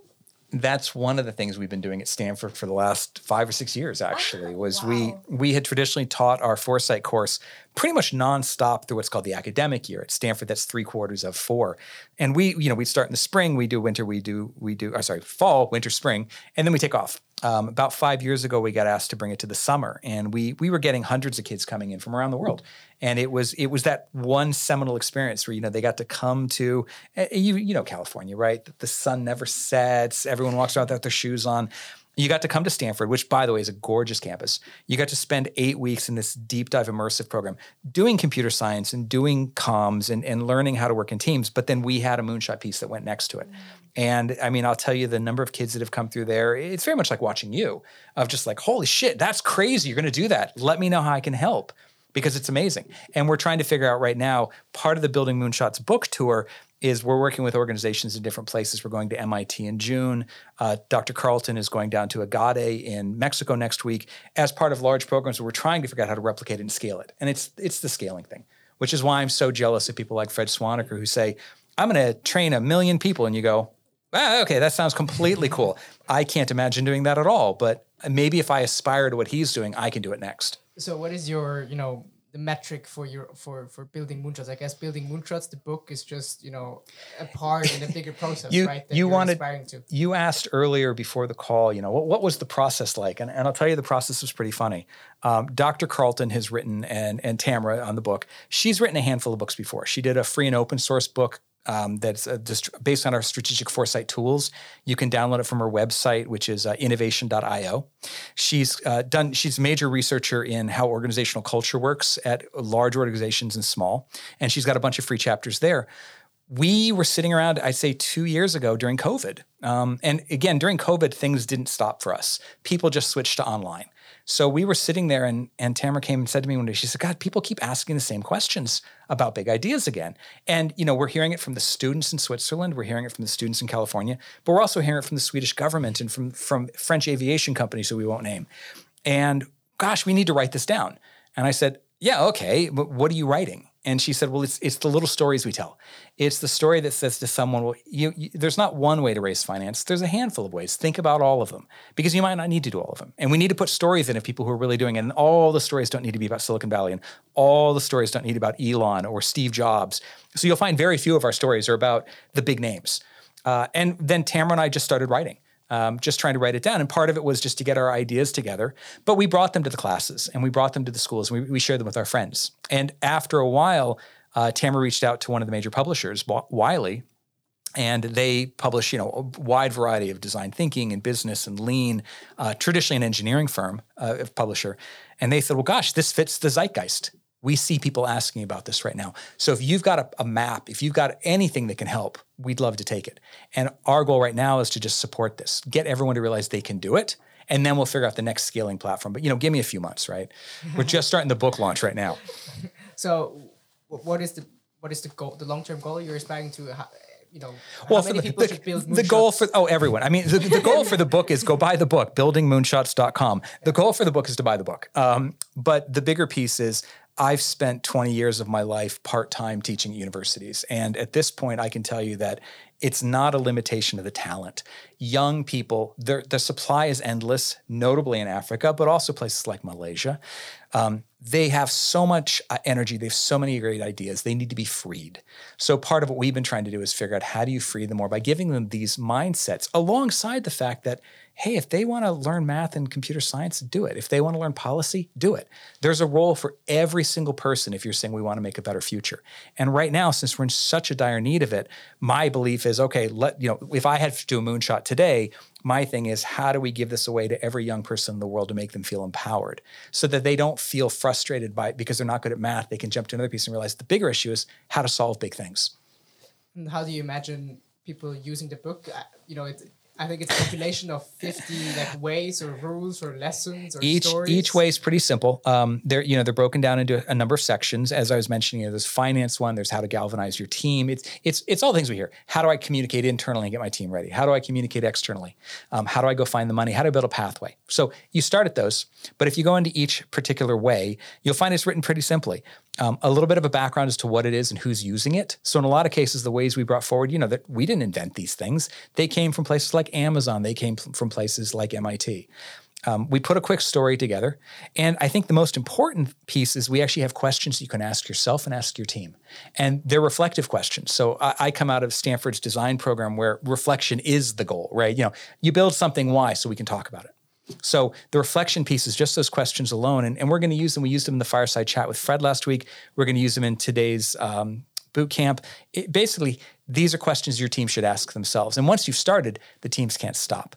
That's one of the things we've been doing at Stanford for the last five or six years. Actually, ah, was wow. we we had traditionally taught our foresight course pretty much nonstop through what's called the academic year at Stanford. That's three quarters of four, and we you know we start in the spring, we do winter, we do we do. Oh, sorry, fall, winter, spring, and then we take off um, about five years ago, we got asked to bring it to the summer, and we we were getting hundreds of kids coming in from around the world, and it was it was that one seminal experience where you know they got to come to you you know California, right? The sun never sets, everyone walks around without their shoes on. You got to come to Stanford, which, by the way, is a gorgeous campus. You got to spend eight weeks in this deep dive immersive program doing computer science and doing comms and, and learning how to work in teams. But then we had a moonshot piece that went next to it. And I mean, I'll tell you the number of kids that have come through there, it's very much like watching you of just like, holy shit, that's crazy. You're going to do that. Let me know how I can help because it's amazing. And we're trying to figure out right now part of the Building Moonshots book tour is we're working with organizations in different places. We're going to MIT in June. Uh, Dr. Carleton is going down to Agade in Mexico next week as part of large programs we're trying to figure out how to replicate and scale it. And it's it's the scaling thing, which is why I'm so jealous of people like Fred Swaniker who say, I'm going to train a million people. And you go, ah, okay, that sounds completely cool. I can't imagine doing that at all. But maybe if I aspire to what he's doing, I can do it next.
So what is your, you know, the metric for your for for building moonshots. I guess building moonshots, the book is just you know a part in a bigger process,
You-
right? That
you
you're
wanted-
aspiring to.
you asked earlier before the call, you know, what, what was the process like? And, and I'll tell you, the process was pretty funny. Um, Dr. Carleton has written, and, and Tamara on the book, she's written a handful of books before. She did a free and open source book um, that's uh, based on our strategic foresight tools. You can download it from her website, which is uh, innovation.io. She's uh, done. She's a major researcher in how organizational culture works at large organizations and small, and she's got a bunch of free chapters there we were sitting around, I'd say two years ago during COVID. Um, and again, during COVID, things didn't stop for us. People just switched to online. So we were sitting there, and, and Tamara came and said to me one day, she said, God, people keep asking the same questions about big ideas again. And, you know, we're hearing it from the students in Switzerland, we're hearing it from the students in California, but we're also hearing it from the Swedish government and from, from French aviation companies who we won't name. And gosh, we need to write this down. And I said, Yeah, okay, but what are you writing? And she said, Well, it's, it's the little stories we tell. It's the story that says to someone, Well, you, you, there's not one way to raise finance, there's a handful of ways. Think about all of them because you might not need to do all of them. And we need to put stories in of people who are really doing it. And all the stories don't need to be about Silicon Valley, and all the stories don't need about Elon or Steve Jobs. So you'll find very few of our stories are about the big names. Uh, and then Tamara and I just started writing um, just trying to write it down. And part of it was just to get our ideas together. But we brought them to the classes and we brought them to the schools. And we, we shared them with our friends. And after a while, uh, Tamara reached out to one of the major publishers, Wiley, and they publish you know a wide variety of design thinking and business and lean uh, traditionally an engineering firm uh, publisher and they said well gosh this fits the zeitgeist we see people asking about this right now so if you've got a, a map if you've got anything that can help we'd love to take it and our goal right now is to just support this get everyone to realize they can do it and then we'll figure out the next scaling platform but you know give me a few months right we're just starting the book launch right now
So, what is the what is the goal? The long term goal you're aspiring to? How, you know,
well, the,
people
the,
should build
the goal for oh everyone. I mean, the, the goal for the book is go buy the book, buildingmoonshots.com. The goal for the book is to buy the book. Um, but the bigger piece is I've spent 20 years of my life part time teaching at universities, and at this point, I can tell you that it's not a limitation of the talent. Young people, their the supply is endless, notably in Africa, but also places like Malaysia. Um, they have so much uh, energy. They have so many great ideas. They need to be freed. So part of what we've been trying to do is figure out how do you free them more by giving them these mindsets alongside the fact that, hey, if they want to learn math and computer science, do it. If they want to learn policy, do it. There's a role for every single person if you're saying we want to make a better future. And right now, since we're in such a dire need of it, my belief is, okay, let you know, if I had to do a moonshot today, my thing is how do we give this away to every young person in the world to make them feel empowered so that they don't feel frustrated by it because they're not good at math they can jump to another piece and realize the bigger issue is how to solve big things
And how do you imagine people using the book? Uh, you know, it, I think it's a compilation of 50 like ways or rules or lessons or
each
stories.
each way is pretty simple. Um, they're you know they're broken down into a number of sections. As I was mentioning, you know, there's finance one. There's how to galvanize your team. It's it's it's all things we hear. How do I communicate internally and get my team ready? How do I communicate externally? Um, how do I go find the money? How do I build a pathway? So you start at those, but if you go into each particular way, you'll find it's written pretty simply. Um, a little bit of a background as to what it is and who's using it. So in a lot of cases, the ways we brought forward, you know, that we didn't invent these things. They came from places like Amazon. They came from places like MIT. Um, we put a quick story together. And I think the most important piece is we actually have questions you can ask yourself and ask your team. And they're reflective questions. So I, I come out of Stanford's design program where reflection is the goal, right? You know, you build something, why? So we can talk about it. So the reflection piece is just those questions alone. And, and we're going to use them. We used them in the fireside chat with Fred last week. We're going to use them in today's um, boot camp. It, basically, these are questions your team should ask themselves. And once you've started, the teams can't stop.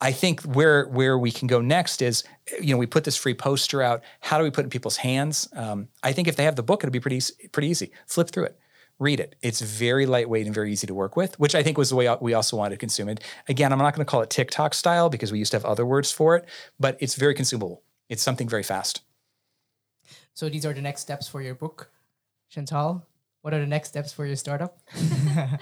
I think where where we can go next is, you know, we put this free poster out. How do we put it in people's hands? Um, I think if they have the book, it'll be pretty pretty easy. Flip through it, read it. It's very lightweight and very easy to work with, which I think was the way we also wanted to consume it. Again, I'm not going to call it TikTok style because we used to have other words for it, but it's very consumable. It's something very fast.
So these are the next steps for your book, Chantal. What are the next steps for your startup?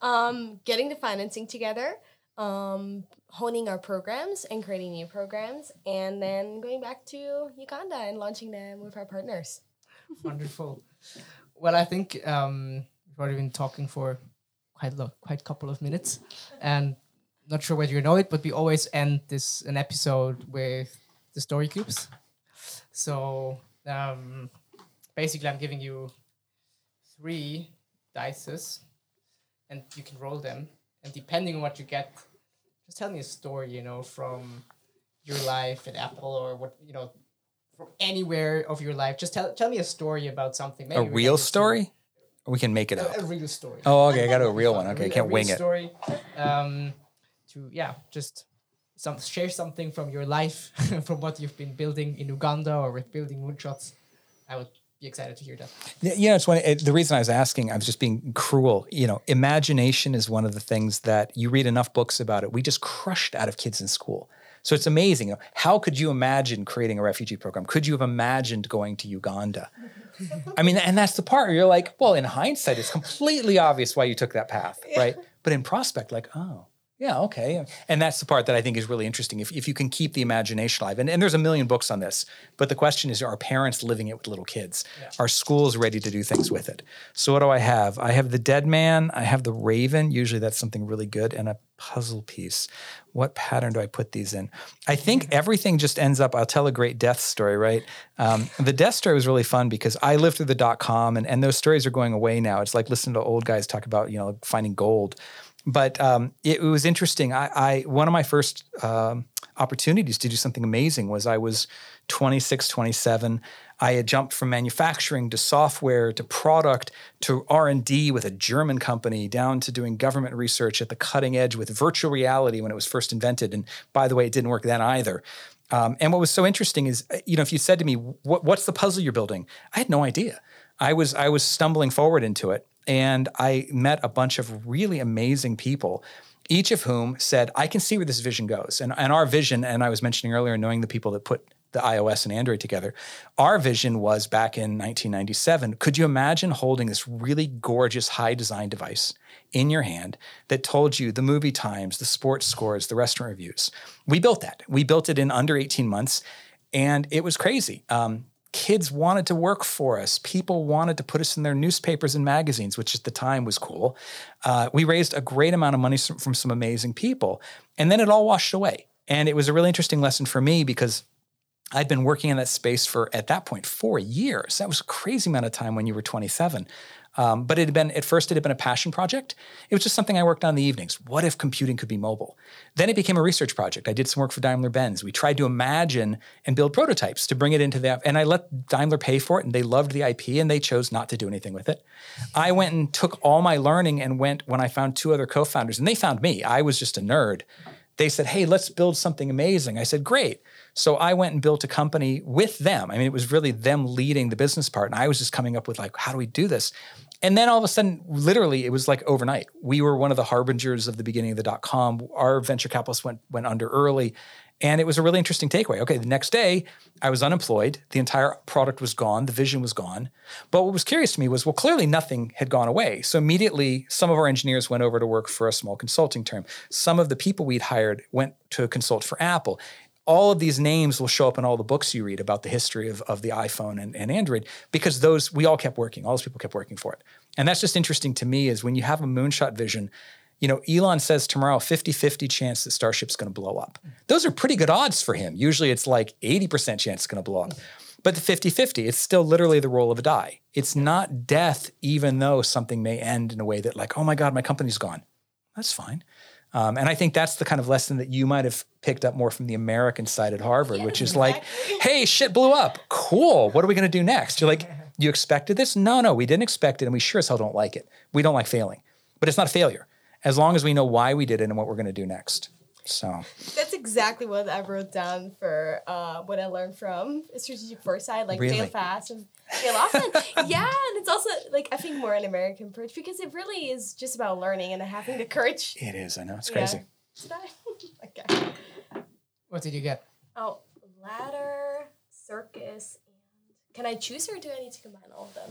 Um, getting the financing together, um, honing our programs and creating new programs, and then going back to Uganda and launching them with our partners.
Wonderful. Well, I think um, we've already been talking for quite a quite couple of minutes, and not sure whether you know it, but we always end this an episode with the story cubes. So um, basically, I'm giving you three dices, and you can roll them. And depending on what you get, just tell me a story, you know, from your life at Apple or what you know, from anywhere of your life. Just tell tell me a story about something. Maybe
A real story? Or we can make it up.
A, a real story.
Oh, okay. I got a real one. Okay, I
real- a
can't wing it.
Story. Um, to yeah, just some share something from your life, from what you've been building in Uganda or with building moonshots. I would be excited to hear that.
Yeah, You know, it's one. It, the reason I was asking, I was just being cruel. You know, imagination is one of the things that you read enough books about it. We just crushed out of kids in school. So it's amazing. How could you imagine creating a refugee program? Could you have imagined going to Uganda? I mean, and that's the part where you're like, well, in hindsight, it's completely obvious why you took that path, right? But in prospect, like, oh, yeah, okay. And that's the part that I think is really interesting. If, if you can keep the imagination alive, and, and there's a million books on this, but the question is are parents living it with little kids? Are schools ready to do things with it? So, what do I have? I have the Dead Man, I have the Raven. Usually that's something really good, and a puzzle piece. What pattern do I put these in? I think everything just ends up, I'll tell a great death story, right? Um, the death story was really fun because I lived through the dot com, and, and those stories are going away now. It's like listening to old guys talk about, you know, finding gold but um, it, it was interesting. I, I one of my first um, opportunities to do something amazing was I was 26, 27. I had jumped from manufacturing to software to product to R&D with a German company down to doing government research at the cutting edge with virtual reality when it was first invented. And by the way, it didn't work then either. Um, and what was so interesting is, uh, you know, if you said to me, what, "What's the puzzle you're building?" I had no idea. I was I was stumbling forward into it, and I met a bunch of really amazing people, each of whom said, "I can see where this vision goes." And and our vision, and I was mentioning earlier, knowing the people that put the iOS and Android together, our vision was back in 1997. Could you imagine holding this really gorgeous high design device in your hand that told you the movie times, the sports scores, the restaurant reviews? We built that. We built it in under 18 months, and it was crazy. Um, kids wanted to work for us. People wanted to put us in their newspapers and magazines, which at the time was cool. Uh, we raised a great amount of money from some amazing people. And then it all washed away. And it was a really interesting lesson for me because I'd been working in that space for, at that point, four years. That was a crazy amount of time when you were 27. Um, but it had been, at first, it had been a passion project. It was just something I worked on in the evenings. What if computing could be mobile? Then it became a research project. I did some work for Daimler Benz. We tried to imagine and build prototypes to bring it into the, app. and I let Daimler pay for it, and they loved the IP, and they chose not to do anything with it. I went and took all my learning and went when I found two other co founders, and they found me. I was just a nerd. They said, hey, let's build something amazing. I said, great. So I went and built a company with them. I mean, it was really them leading the business part. And I was just coming up with like, how do we do this? And then all of a sudden, literally, it was like overnight. We were one of the harbingers of the beginning of the dot com. Our venture capitalists went went under early. And it was a really interesting takeaway. Okay, the next day, I was unemployed. The entire product was gone. The vision was gone. But what was curious to me was, well, clearly nothing had gone away. So immediately, some of our engineers went over to work for a small consulting firm. Some of the people we'd hired went to consult for Apple all of these names will show up in all the books you read about the history of, of the iPhone and, and Android because those we all kept working. All those people kept working for it. And that's just interesting to me is when you have a moonshot vision, you know, Elon says tomorrow 50-50 chance that Starship's going to blow up. Those are pretty good odds for him. Usually it's like 80% chance it's going to blow up. But the 50-50, it's still literally the roll of a die. It's not death, even though something may end in a way that like, oh my God, my company's gone. That's fine. Um, and I think that's the kind of lesson that you might have picked up more from the American side at Harvard, which is like, hey, shit blew up. Cool. What are we going to do next? You're like, you expected this? No, no, we didn't expect it. And we sure as hell don't like it. We don't like failing. But it's not a failure as long as we know why we did it and what we're going to do next. So
That's exactly what I wrote down for uh, what I learned from strategic foresight, like
Really?
fail fast and fail often. yeah, and it's also like I think more an American approach because it really is just about learning and having the courage.
it is. I know. It's crazy.
Did I? okay.
What did you get?
Oh, ladder, circus, and can I choose or do I need to combine all of them?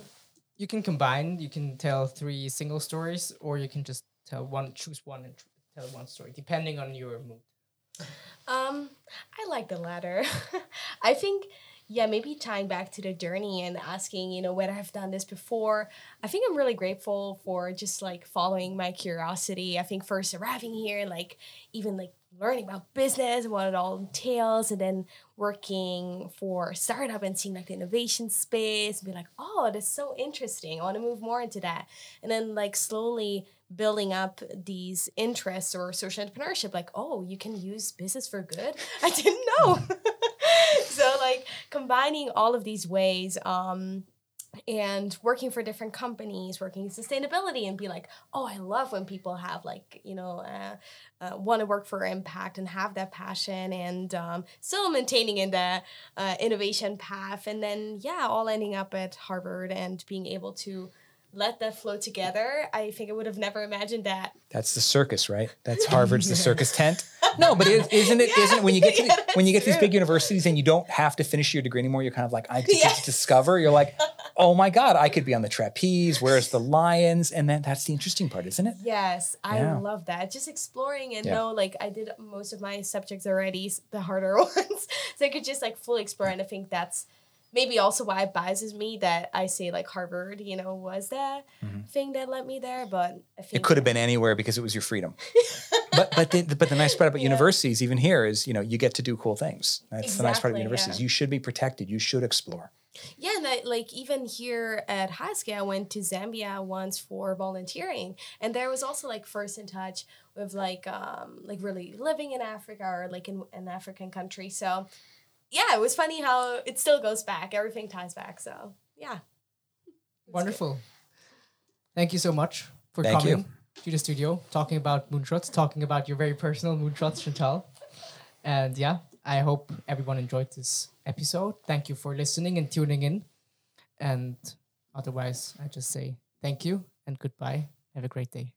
You can combine. You can tell three single stories, or you can just tell one. Choose one and tr- tell one story, depending on your mood.
Um, I like the latter. I think, yeah, maybe tying back to the journey and asking, you know, whether I've done this before. I think I'm really grateful for just like following my curiosity. I think first arriving here, like even like learning about business what it all entails and then working for startup and seeing like the innovation space be like oh that's so interesting i want to move more into that and then like slowly building up these interests or social entrepreneurship like oh you can use business for good i didn't know so like combining all of these ways um and working for different companies, working in sustainability, and be like, oh, I love when people have like, you know, uh, uh, want to work for impact and have that passion and um, still maintaining in the uh, innovation path. And then, yeah, all ending up at Harvard and being able to let that flow together. I think I would have never imagined that.
That's the circus, right? That's Harvard's the circus tent. No, but is, isn't it?
Yeah,
not it when you get to
yeah,
the, when you get to these big universities and you don't have to finish your degree anymore? You're kind of like I
Yeah.
to discover. You're like, oh my god, I could be on the trapeze. Where's the lions? And then that's the interesting part, isn't it?
Yes, I love that. Just exploring and know, like, I did most of my subjects already, the harder ones. so I could just, like, fully explore. And I think that's maybe also why it biases me that I say, like, Harvard, you know, was the thing that led me there. But
Mm-hmm. It could have been anywhere because it was your freedom. but but the, but the nice part about
Yeah.
universities, even here, is you know you get to do cool things. That's the nice part of universities.
yeah.
You should be protected. You should explore.
Yeah, and I, like even here at Haske, I went to Zambia once for volunteering, and there was also like first in touch with like um like really living in Africa or like in an African country. So yeah, it was funny how it still goes back. Everything ties back. So yeah,
Wonderful. Thank you so much for
Thank you.
coming to the studio, talking about moonshots, talking about your very personal moonshots, Chantal. And yeah, I hope everyone enjoyed this episode. Thank you for listening and tuning in. And otherwise, I just say thank you and goodbye. Have a great day.